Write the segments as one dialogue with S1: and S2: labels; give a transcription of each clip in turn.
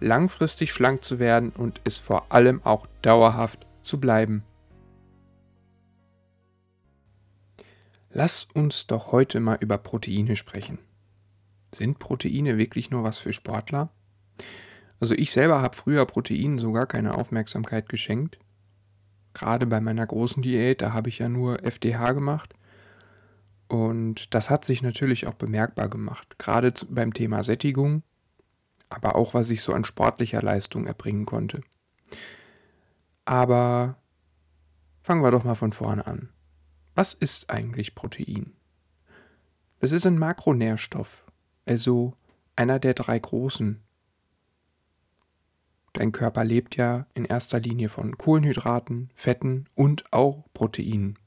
S1: langfristig schlank zu werden und es vor allem auch dauerhaft zu bleiben. Lass uns doch heute mal über Proteine sprechen. Sind Proteine wirklich nur was für Sportler? Also ich selber habe früher Proteinen sogar keine Aufmerksamkeit geschenkt. Gerade bei meiner großen Diät, da habe ich ja nur FDH gemacht. Und das hat sich natürlich auch bemerkbar gemacht, gerade beim Thema Sättigung aber auch was ich so an sportlicher Leistung erbringen konnte. Aber fangen wir doch mal von vorne an. Was ist eigentlich Protein? Es ist ein Makronährstoff, also einer der drei großen. Dein Körper lebt ja in erster Linie von Kohlenhydraten, Fetten und auch Proteinen.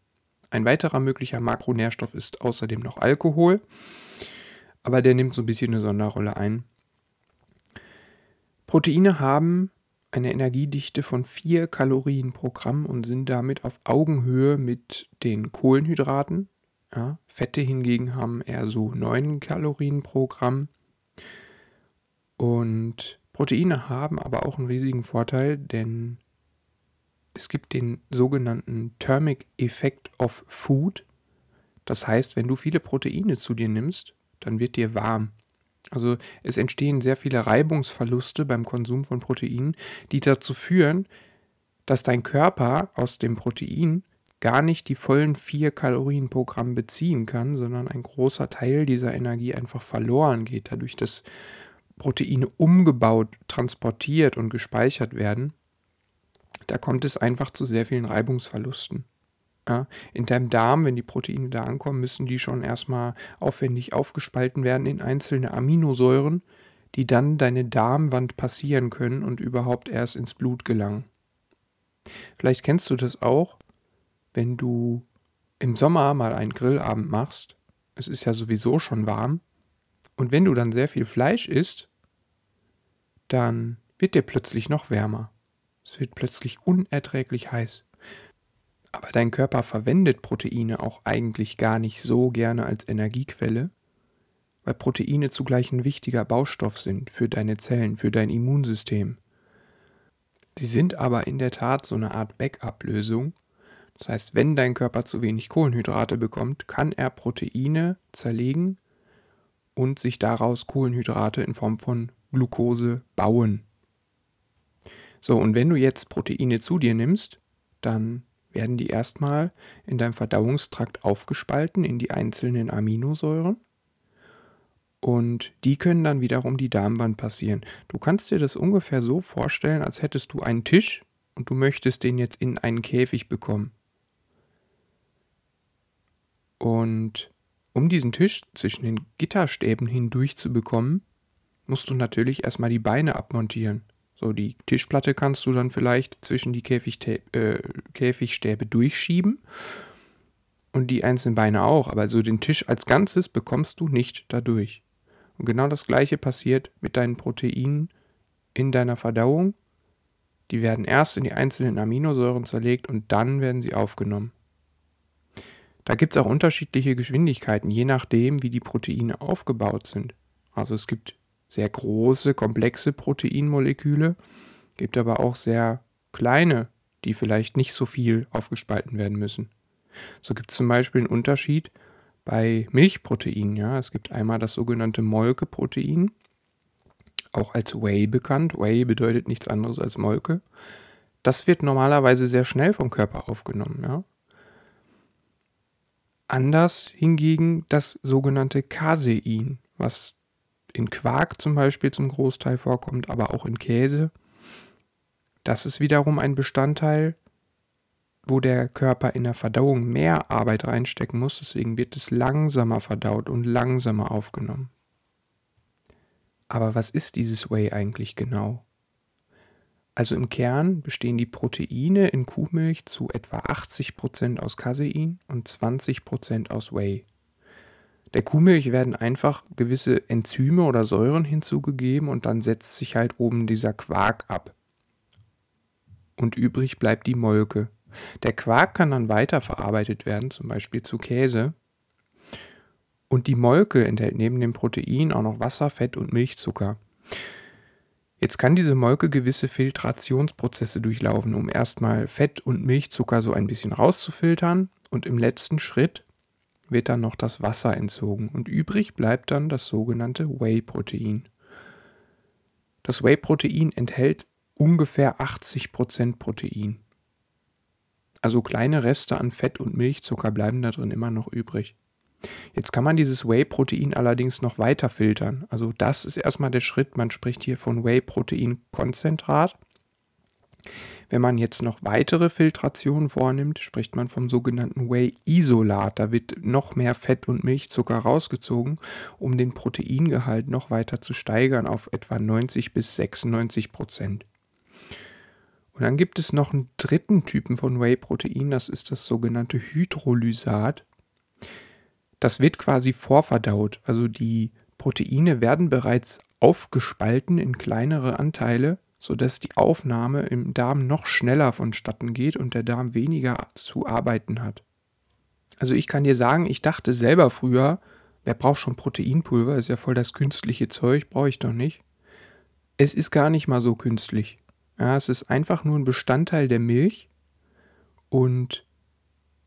S1: Ein weiterer möglicher Makronährstoff ist außerdem noch Alkohol, aber der nimmt so ein bisschen eine Sonderrolle ein. Proteine haben eine Energiedichte von 4 Kalorien pro Gramm und sind damit auf Augenhöhe mit den Kohlenhydraten. Ja, Fette hingegen haben eher so 9 Kalorien pro Gramm. Und Proteine haben aber auch einen riesigen Vorteil, denn es gibt den sogenannten Thermic Effect of Food. Das heißt, wenn du viele Proteine zu dir nimmst, dann wird dir warm. Also es entstehen sehr viele Reibungsverluste beim Konsum von Proteinen, die dazu führen, dass dein Körper aus dem Protein gar nicht die vollen 4 Kalorien pro Gramm beziehen kann, sondern ein großer Teil dieser Energie einfach verloren geht, dadurch, dass Proteine umgebaut, transportiert und gespeichert werden. Da kommt es einfach zu sehr vielen Reibungsverlusten. Ja, in deinem Darm, wenn die Proteine da ankommen, müssen die schon erstmal aufwendig aufgespalten werden in einzelne Aminosäuren, die dann deine Darmwand passieren können und überhaupt erst ins Blut gelangen. Vielleicht kennst du das auch, wenn du im Sommer mal einen Grillabend machst. Es ist ja sowieso schon warm. Und wenn du dann sehr viel Fleisch isst, dann wird dir plötzlich noch wärmer. Es wird plötzlich unerträglich heiß. Aber dein Körper verwendet Proteine auch eigentlich gar nicht so gerne als Energiequelle, weil Proteine zugleich ein wichtiger Baustoff sind für deine Zellen, für dein Immunsystem. Sie sind aber in der Tat so eine Art Backup-Lösung. Das heißt, wenn dein Körper zu wenig Kohlenhydrate bekommt, kann er Proteine zerlegen und sich daraus Kohlenhydrate in Form von Glucose bauen. So, und wenn du jetzt Proteine zu dir nimmst, dann werden die erstmal in deinem Verdauungstrakt aufgespalten in die einzelnen Aminosäuren. Und die können dann wiederum die Darmwand passieren. Du kannst dir das ungefähr so vorstellen, als hättest du einen Tisch und du möchtest den jetzt in einen Käfig bekommen. Und um diesen Tisch zwischen den Gitterstäben hindurch zu bekommen, musst du natürlich erstmal die Beine abmontieren. So, die Tischplatte kannst du dann vielleicht zwischen die äh, Käfigstäbe durchschieben und die einzelnen Beine auch, aber so den Tisch als Ganzes bekommst du nicht dadurch. Und genau das gleiche passiert mit deinen Proteinen in deiner Verdauung. Die werden erst in die einzelnen Aminosäuren zerlegt und dann werden sie aufgenommen. Da gibt es auch unterschiedliche Geschwindigkeiten, je nachdem, wie die Proteine aufgebaut sind. Also es gibt sehr große, komplexe Proteinmoleküle, gibt aber auch sehr kleine, die vielleicht nicht so viel aufgespalten werden müssen. So gibt es zum Beispiel einen Unterschied bei Milchproteinen. Ja? Es gibt einmal das sogenannte Molkeprotein, auch als Whey bekannt. Whey bedeutet nichts anderes als Molke. Das wird normalerweise sehr schnell vom Körper aufgenommen. Ja? Anders hingegen das sogenannte Casein, was in Quark zum Beispiel zum Großteil vorkommt, aber auch in Käse. Das ist wiederum ein Bestandteil, wo der Körper in der Verdauung mehr Arbeit reinstecken muss, deswegen wird es langsamer verdaut und langsamer aufgenommen. Aber was ist dieses Whey eigentlich genau? Also im Kern bestehen die Proteine in Kuhmilch zu etwa 80% aus Casein und 20% aus Whey. Der Kuhmilch werden einfach gewisse Enzyme oder Säuren hinzugegeben und dann setzt sich halt oben dieser Quark ab. Und übrig bleibt die Molke. Der Quark kann dann weiterverarbeitet werden, zum Beispiel zu Käse. Und die Molke enthält neben dem Protein auch noch Wasser, Fett und Milchzucker. Jetzt kann diese Molke gewisse Filtrationsprozesse durchlaufen, um erstmal Fett und Milchzucker so ein bisschen rauszufiltern und im letzten Schritt wird dann noch das Wasser entzogen und übrig bleibt dann das sogenannte Whey-Protein. Das Whey-Protein enthält ungefähr 80% Protein. Also kleine Reste an Fett und Milchzucker bleiben da drin immer noch übrig. Jetzt kann man dieses Whey-Protein allerdings noch weiter filtern. Also das ist erstmal der Schritt. Man spricht hier von Whey-Protein-Konzentrat. Wenn man jetzt noch weitere Filtrationen vornimmt, spricht man vom sogenannten Whey-Isolat. Da wird noch mehr Fett und Milchzucker rausgezogen, um den Proteingehalt noch weiter zu steigern auf etwa 90 bis 96 Prozent. Und dann gibt es noch einen dritten Typen von Whey-Protein, das ist das sogenannte Hydrolysat. Das wird quasi vorverdaut. Also die Proteine werden bereits aufgespalten in kleinere Anteile, sodass die Aufnahme im Darm noch schneller vonstatten geht und der Darm weniger zu arbeiten hat. Also ich kann dir sagen, ich dachte selber früher, wer braucht schon Proteinpulver, ist ja voll das künstliche Zeug, brauche ich doch nicht. Es ist gar nicht mal so künstlich. Ja, es ist einfach nur ein Bestandteil der Milch und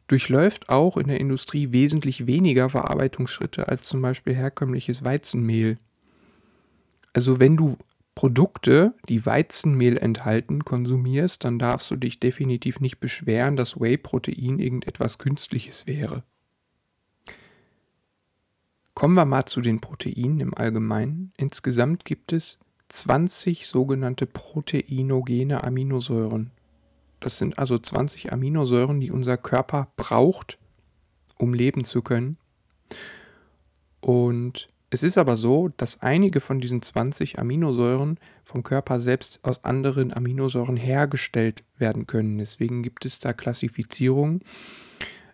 S1: durchläuft auch in der Industrie wesentlich weniger Verarbeitungsschritte als zum Beispiel herkömmliches Weizenmehl. Also wenn du Produkte, die Weizenmehl enthalten, konsumierst, dann darfst du dich definitiv nicht beschweren, dass Whey-Protein irgendetwas Künstliches wäre. Kommen wir mal zu den Proteinen im Allgemeinen. Insgesamt gibt es 20 sogenannte proteinogene Aminosäuren. Das sind also 20 Aminosäuren, die unser Körper braucht, um leben zu können. Und es ist aber so, dass einige von diesen 20 Aminosäuren vom Körper selbst aus anderen Aminosäuren hergestellt werden können. Deswegen gibt es da Klassifizierungen.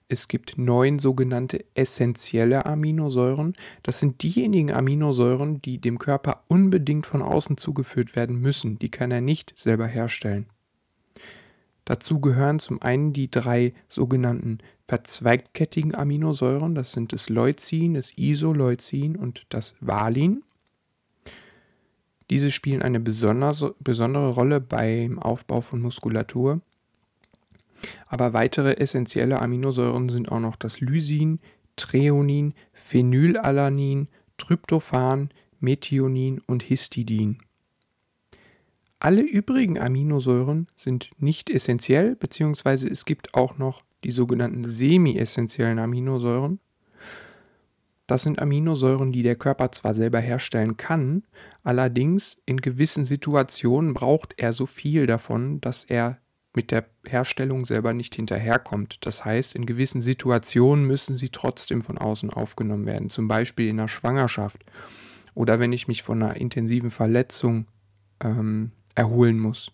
S1: Es gibt neun sogenannte essentielle Aminosäuren. Das sind diejenigen Aminosäuren, die dem Körper unbedingt von außen zugeführt werden müssen. Die kann er nicht selber herstellen. Dazu gehören zum einen die drei sogenannten verzweigkettigen Aminosäuren, das sind das Leucin, das Isoleucin und das Valin. Diese spielen eine besondere Rolle beim Aufbau von Muskulatur. Aber weitere essentielle Aminosäuren sind auch noch das Lysin, Treonin, Phenylalanin, Tryptophan, Methionin und Histidin. Alle übrigen Aminosäuren sind nicht essentiell, beziehungsweise es gibt auch noch die sogenannten semi-essentiellen Aminosäuren. Das sind Aminosäuren, die der Körper zwar selber herstellen kann, allerdings in gewissen Situationen braucht er so viel davon, dass er mit der Herstellung selber nicht hinterherkommt. Das heißt, in gewissen Situationen müssen sie trotzdem von außen aufgenommen werden, zum Beispiel in der Schwangerschaft oder wenn ich mich von einer intensiven Verletzung ähm, erholen muss.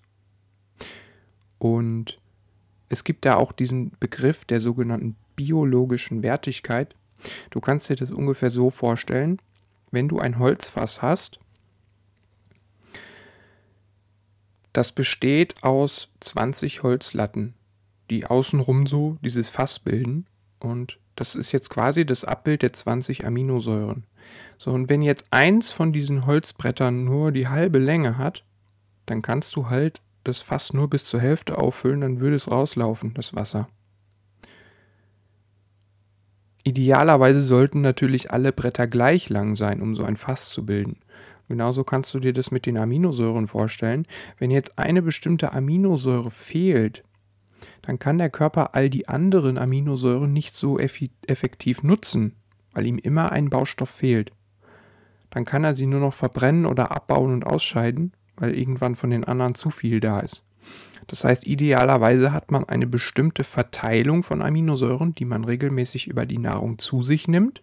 S1: Und es gibt da auch diesen Begriff der sogenannten biologischen Wertigkeit. Du kannst dir das ungefähr so vorstellen, wenn du ein Holzfass hast, das besteht aus 20 Holzlatten, die außenrum so dieses Fass bilden. Und das ist jetzt quasi das Abbild der 20 Aminosäuren. So, und wenn jetzt eins von diesen Holzbrettern nur die halbe Länge hat, dann kannst du halt das Fass nur bis zur Hälfte auffüllen, dann würde es rauslaufen, das Wasser. Idealerweise sollten natürlich alle Bretter gleich lang sein, um so ein Fass zu bilden. Genauso kannst du dir das mit den Aminosäuren vorstellen. Wenn jetzt eine bestimmte Aminosäure fehlt, dann kann der Körper all die anderen Aminosäuren nicht so effektiv nutzen, weil ihm immer ein Baustoff fehlt. Dann kann er sie nur noch verbrennen oder abbauen und ausscheiden weil irgendwann von den anderen zu viel da ist. Das heißt, idealerweise hat man eine bestimmte Verteilung von Aminosäuren, die man regelmäßig über die Nahrung zu sich nimmt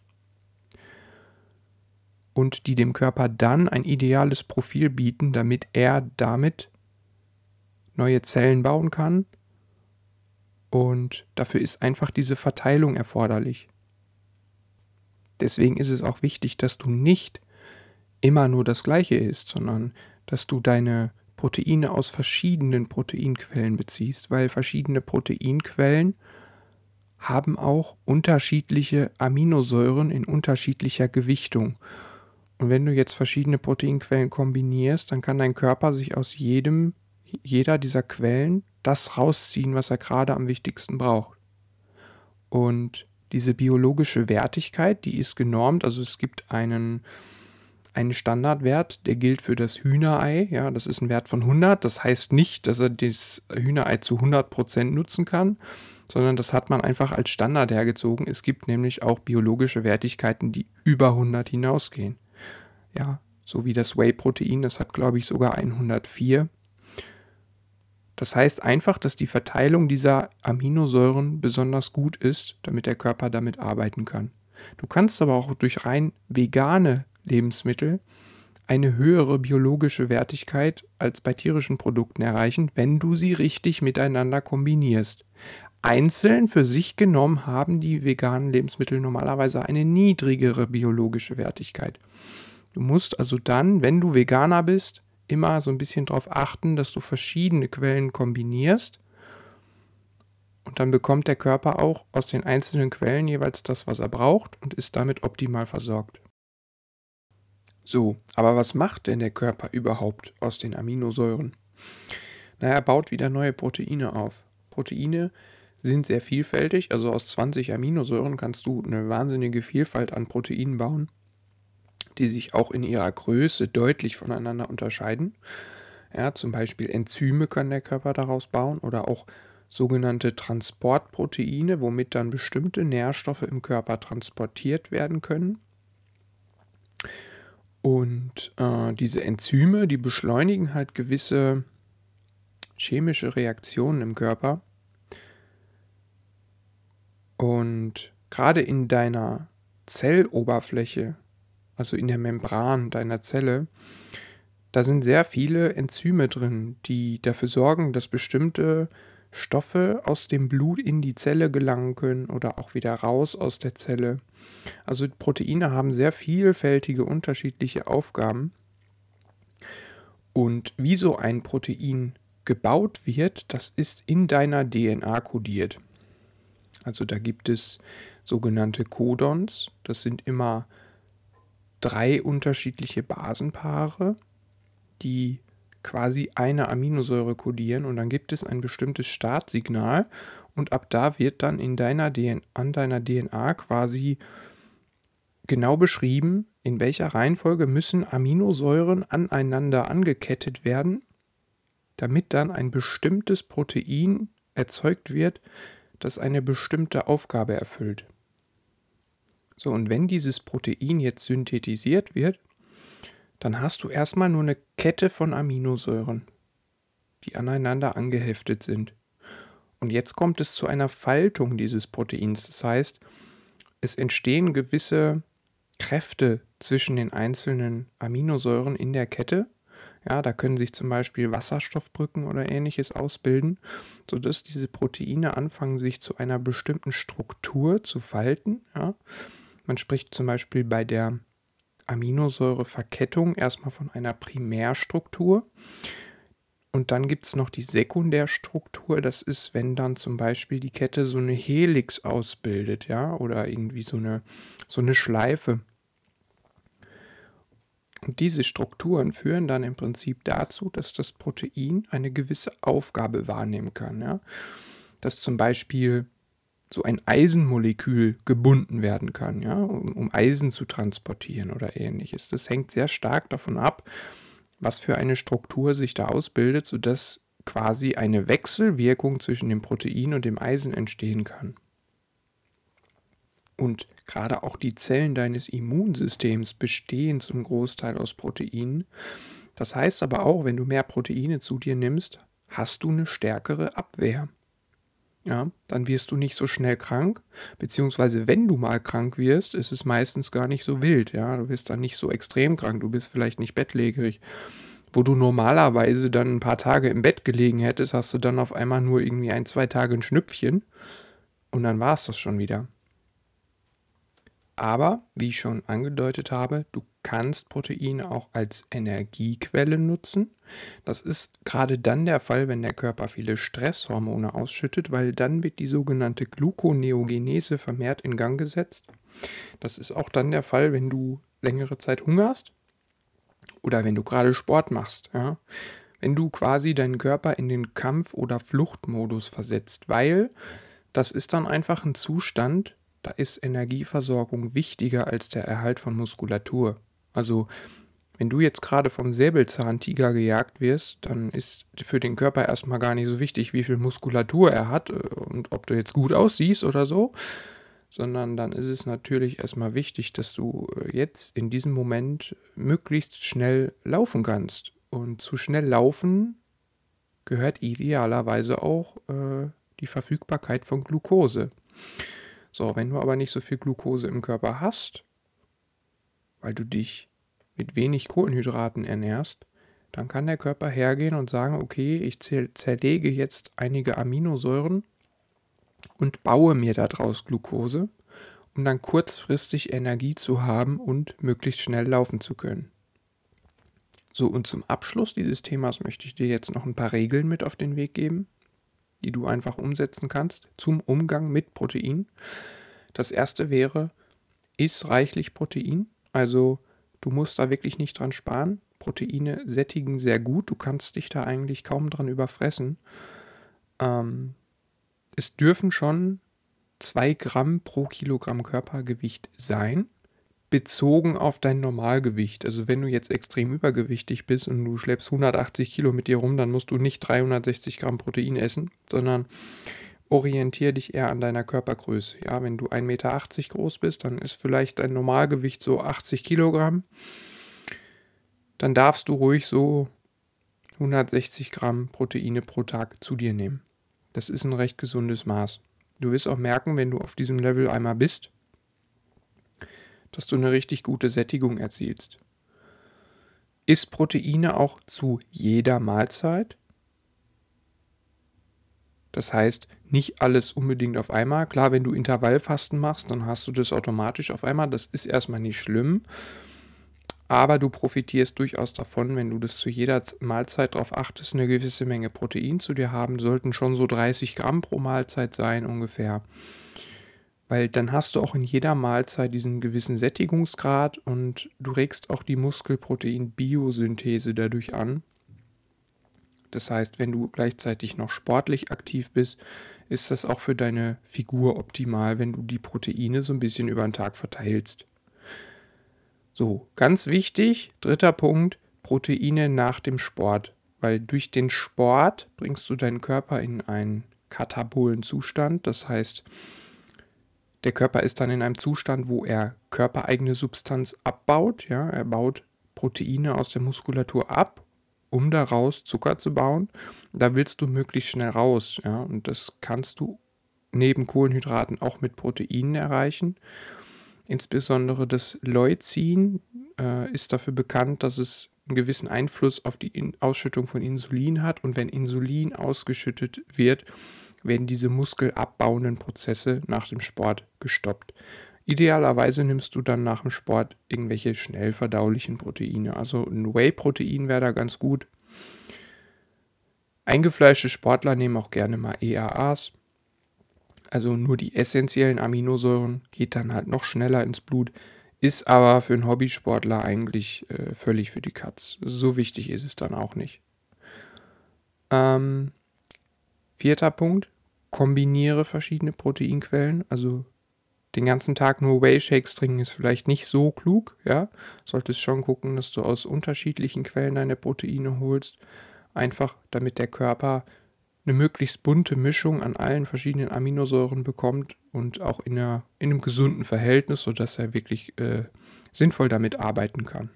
S1: und die dem Körper dann ein ideales Profil bieten, damit er damit neue Zellen bauen kann. Und dafür ist einfach diese Verteilung erforderlich. Deswegen ist es auch wichtig, dass du nicht immer nur das Gleiche isst, sondern dass du deine Proteine aus verschiedenen Proteinquellen beziehst, weil verschiedene Proteinquellen haben auch unterschiedliche Aminosäuren in unterschiedlicher Gewichtung. Und wenn du jetzt verschiedene Proteinquellen kombinierst, dann kann dein Körper sich aus jedem, jeder dieser Quellen das rausziehen, was er gerade am wichtigsten braucht. Und diese biologische Wertigkeit, die ist genormt, also es gibt einen, einen Standardwert, der gilt für das Hühnerei, ja, das ist ein Wert von 100, das heißt nicht, dass er das Hühnerei zu 100% nutzen kann, sondern das hat man einfach als Standard hergezogen. Es gibt nämlich auch biologische Wertigkeiten, die über 100 hinausgehen. Ja, so wie das Whey-Protein, das hat glaube ich sogar 104. Das heißt einfach, dass die Verteilung dieser Aminosäuren besonders gut ist, damit der Körper damit arbeiten kann. Du kannst aber auch durch rein vegane Lebensmittel eine höhere biologische Wertigkeit als bei tierischen Produkten erreichen, wenn du sie richtig miteinander kombinierst. Einzeln für sich genommen haben die veganen Lebensmittel normalerweise eine niedrigere biologische Wertigkeit. Du musst also dann, wenn du Veganer bist, immer so ein bisschen darauf achten, dass du verschiedene Quellen kombinierst. Und dann bekommt der Körper auch aus den einzelnen Quellen jeweils das, was er braucht und ist damit optimal versorgt. So, aber was macht denn der Körper überhaupt aus den Aminosäuren? Na, er baut wieder neue Proteine auf. Proteine sind sehr vielfältig, also aus 20 Aminosäuren kannst du eine wahnsinnige Vielfalt an Proteinen bauen die sich auch in ihrer Größe deutlich voneinander unterscheiden. Ja, zum Beispiel Enzyme kann der Körper daraus bauen oder auch sogenannte Transportproteine, womit dann bestimmte Nährstoffe im Körper transportiert werden können. Und äh, diese Enzyme, die beschleunigen halt gewisse chemische Reaktionen im Körper. Und gerade in deiner Zelloberfläche also in der Membran deiner Zelle, da sind sehr viele Enzyme drin, die dafür sorgen, dass bestimmte Stoffe aus dem Blut in die Zelle gelangen können oder auch wieder raus aus der Zelle. Also Proteine haben sehr vielfältige unterschiedliche Aufgaben. Und wie so ein Protein gebaut wird, das ist in deiner DNA kodiert. Also da gibt es sogenannte Codons, das sind immer drei unterschiedliche Basenpaare, die quasi eine Aminosäure kodieren und dann gibt es ein bestimmtes Startsignal und ab da wird dann in deiner DNA, an deiner DNA quasi genau beschrieben, in welcher Reihenfolge müssen Aminosäuren aneinander angekettet werden, damit dann ein bestimmtes Protein erzeugt wird, das eine bestimmte Aufgabe erfüllt. So, und wenn dieses Protein jetzt synthetisiert wird, dann hast du erstmal nur eine Kette von Aminosäuren, die aneinander angeheftet sind. Und jetzt kommt es zu einer Faltung dieses Proteins. Das heißt, es entstehen gewisse Kräfte zwischen den einzelnen Aminosäuren in der Kette. Ja, da können sich zum Beispiel Wasserstoffbrücken oder ähnliches ausbilden, sodass diese Proteine anfangen, sich zu einer bestimmten Struktur zu falten. Ja. Man spricht zum Beispiel bei der Aminosäureverkettung erstmal von einer Primärstruktur. Und dann gibt es noch die Sekundärstruktur. Das ist, wenn dann zum Beispiel die Kette so eine Helix ausbildet, ja, oder irgendwie so eine, so eine Schleife. Und diese Strukturen führen dann im Prinzip dazu, dass das Protein eine gewisse Aufgabe wahrnehmen kann. Ja? Dass zum Beispiel so ein Eisenmolekül gebunden werden kann, ja, um, um Eisen zu transportieren oder ähnliches. Das hängt sehr stark davon ab, was für eine Struktur sich da ausbildet, sodass quasi eine Wechselwirkung zwischen dem Protein und dem Eisen entstehen kann. Und gerade auch die Zellen deines Immunsystems bestehen zum Großteil aus Proteinen. Das heißt aber auch, wenn du mehr Proteine zu dir nimmst, hast du eine stärkere Abwehr ja, dann wirst du nicht so schnell krank, beziehungsweise wenn du mal krank wirst, ist es meistens gar nicht so wild, ja, du bist dann nicht so extrem krank, du bist vielleicht nicht bettlägerig, wo du normalerweise dann ein paar Tage im Bett gelegen hättest, hast du dann auf einmal nur irgendwie ein, zwei Tage ein Schnüpfchen und dann war es das schon wieder. Aber, wie ich schon angedeutet habe, du kannst Proteine auch als Energiequelle nutzen. Das ist gerade dann der Fall, wenn der Körper viele Stresshormone ausschüttet, weil dann wird die sogenannte Gluconeogenese vermehrt in Gang gesetzt. Das ist auch dann der Fall, wenn du längere Zeit hungerst oder wenn du gerade Sport machst. Ja? Wenn du quasi deinen Körper in den Kampf- oder Fluchtmodus versetzt, weil das ist dann einfach ein Zustand, da ist Energieversorgung wichtiger als der Erhalt von Muskulatur. Also wenn du jetzt gerade vom Säbelzahntiger gejagt wirst, dann ist für den Körper erstmal gar nicht so wichtig, wie viel Muskulatur er hat äh, und ob du jetzt gut aussiehst oder so, sondern dann ist es natürlich erstmal wichtig, dass du äh, jetzt in diesem Moment möglichst schnell laufen kannst. Und zu schnell laufen gehört idealerweise auch äh, die Verfügbarkeit von Glucose. So, wenn du aber nicht so viel Glucose im Körper hast, weil du dich mit wenig Kohlenhydraten ernährst, dann kann der Körper hergehen und sagen, okay, ich zerlege jetzt einige Aminosäuren und baue mir daraus Glucose, um dann kurzfristig Energie zu haben und möglichst schnell laufen zu können. So, und zum Abschluss dieses Themas möchte ich dir jetzt noch ein paar Regeln mit auf den Weg geben die du einfach umsetzen kannst zum Umgang mit Protein. Das erste wäre, iss reichlich Protein. Also du musst da wirklich nicht dran sparen. Proteine sättigen sehr gut. Du kannst dich da eigentlich kaum dran überfressen. Ähm, es dürfen schon 2 Gramm pro Kilogramm Körpergewicht sein bezogen auf dein Normalgewicht. Also wenn du jetzt extrem übergewichtig bist und du schleppst 180 Kilo mit dir rum, dann musst du nicht 360 Gramm Protein essen, sondern orientiere dich eher an deiner Körpergröße. Ja, wenn du 1,80 Meter groß bist, dann ist vielleicht dein Normalgewicht so 80 Kilogramm. Dann darfst du ruhig so 160 Gramm Proteine pro Tag zu dir nehmen. Das ist ein recht gesundes Maß. Du wirst auch merken, wenn du auf diesem Level einmal bist, dass du eine richtig gute Sättigung erzielst. Isst Proteine auch zu jeder Mahlzeit. Das heißt, nicht alles unbedingt auf einmal. Klar, wenn du Intervallfasten machst, dann hast du das automatisch auf einmal. Das ist erstmal nicht schlimm. Aber du profitierst durchaus davon, wenn du das zu jeder Mahlzeit darauf achtest, eine gewisse Menge Protein zu dir haben. Sollten schon so 30 Gramm pro Mahlzeit sein ungefähr weil dann hast du auch in jeder Mahlzeit diesen gewissen Sättigungsgrad und du regst auch die Muskelprotein-Biosynthese dadurch an. Das heißt, wenn du gleichzeitig noch sportlich aktiv bist, ist das auch für deine Figur optimal, wenn du die Proteine so ein bisschen über den Tag verteilst. So, ganz wichtig, dritter Punkt, Proteine nach dem Sport, weil durch den Sport bringst du deinen Körper in einen katabolen Zustand, das heißt, der Körper ist dann in einem Zustand, wo er körpereigene Substanz abbaut. Ja? Er baut Proteine aus der Muskulatur ab, um daraus Zucker zu bauen. Da willst du möglichst schnell raus. Ja? Und das kannst du neben Kohlenhydraten auch mit Proteinen erreichen. Insbesondere das Leucin äh, ist dafür bekannt, dass es einen gewissen Einfluss auf die In Ausschüttung von Insulin hat. Und wenn Insulin ausgeschüttet wird, werden diese muskelabbauenden Prozesse nach dem Sport gestoppt. Idealerweise nimmst du dann nach dem Sport irgendwelche schnell verdaulichen Proteine. Also ein Whey-Protein wäre da ganz gut. Eingefleischte Sportler nehmen auch gerne mal EAAs. Also nur die essentiellen Aminosäuren geht dann halt noch schneller ins Blut, ist aber für einen Hobbysportler eigentlich äh, völlig für die Katz. So wichtig ist es dann auch nicht. Ähm, vierter Punkt, kombiniere verschiedene Proteinquellen. Also den ganzen Tag nur Whey-Shakes trinken ist vielleicht nicht so klug, ja. Solltest schon gucken, dass du aus unterschiedlichen Quellen deine Proteine holst. Einfach damit der Körper eine möglichst bunte Mischung an allen verschiedenen Aminosäuren bekommt und auch in, einer, in einem gesunden Verhältnis, sodass er wirklich äh, sinnvoll damit arbeiten kann.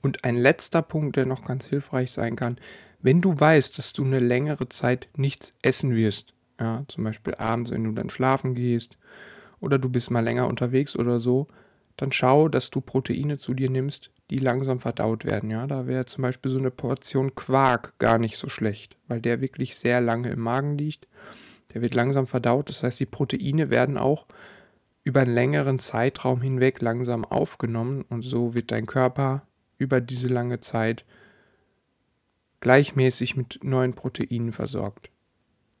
S1: Und ein letzter Punkt, der noch ganz hilfreich sein kann, wenn du weißt, dass du eine längere Zeit nichts essen wirst, ja, zum Beispiel abends, wenn du dann schlafen gehst oder du bist mal länger unterwegs oder so, dann schau, dass du Proteine zu dir nimmst, die langsam verdaut werden. Ja, da wäre zum Beispiel so eine Portion Quark gar nicht so schlecht, weil der wirklich sehr lange im Magen liegt. Der wird langsam verdaut, das heißt, die Proteine werden auch über einen längeren Zeitraum hinweg langsam aufgenommen und so wird dein Körper über diese lange Zeit gleichmäßig mit neuen Proteinen versorgt.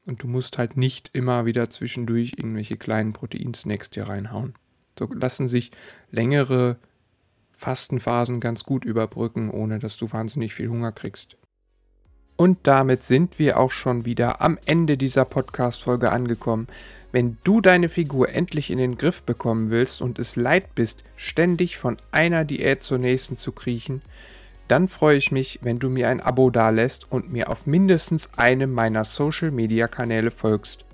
S1: Und du musst halt nicht immer wieder zwischendurch irgendwelche kleinen Proteinsnacks dir reinhauen. So lassen sich längere Fastenphasen ganz gut überbrücken, ohne dass du wahnsinnig viel Hunger kriegst. Und damit sind wir auch schon wieder am Ende dieser Podcast-Folge angekommen. Wenn du deine Figur endlich in den Griff bekommen willst und es leid bist, ständig von einer Diät zur nächsten zu kriechen, dann freue ich mich, wenn du mir ein Abo dalässt und mir auf mindestens einem meiner Social-Media-Kanäle folgst.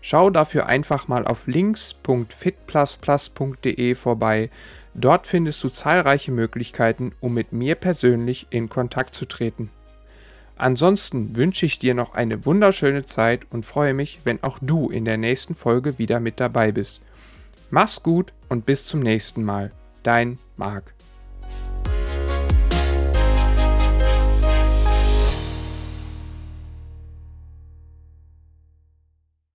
S1: Schau dafür einfach mal auf links.fitplusplus.de vorbei. Dort findest du zahlreiche Möglichkeiten, um mit mir persönlich in Kontakt zu treten. Ansonsten wünsche ich dir noch eine wunderschöne Zeit und freue mich, wenn auch du in der nächsten Folge wieder mit dabei bist. Mach's gut und bis zum nächsten Mal. Dein Marc.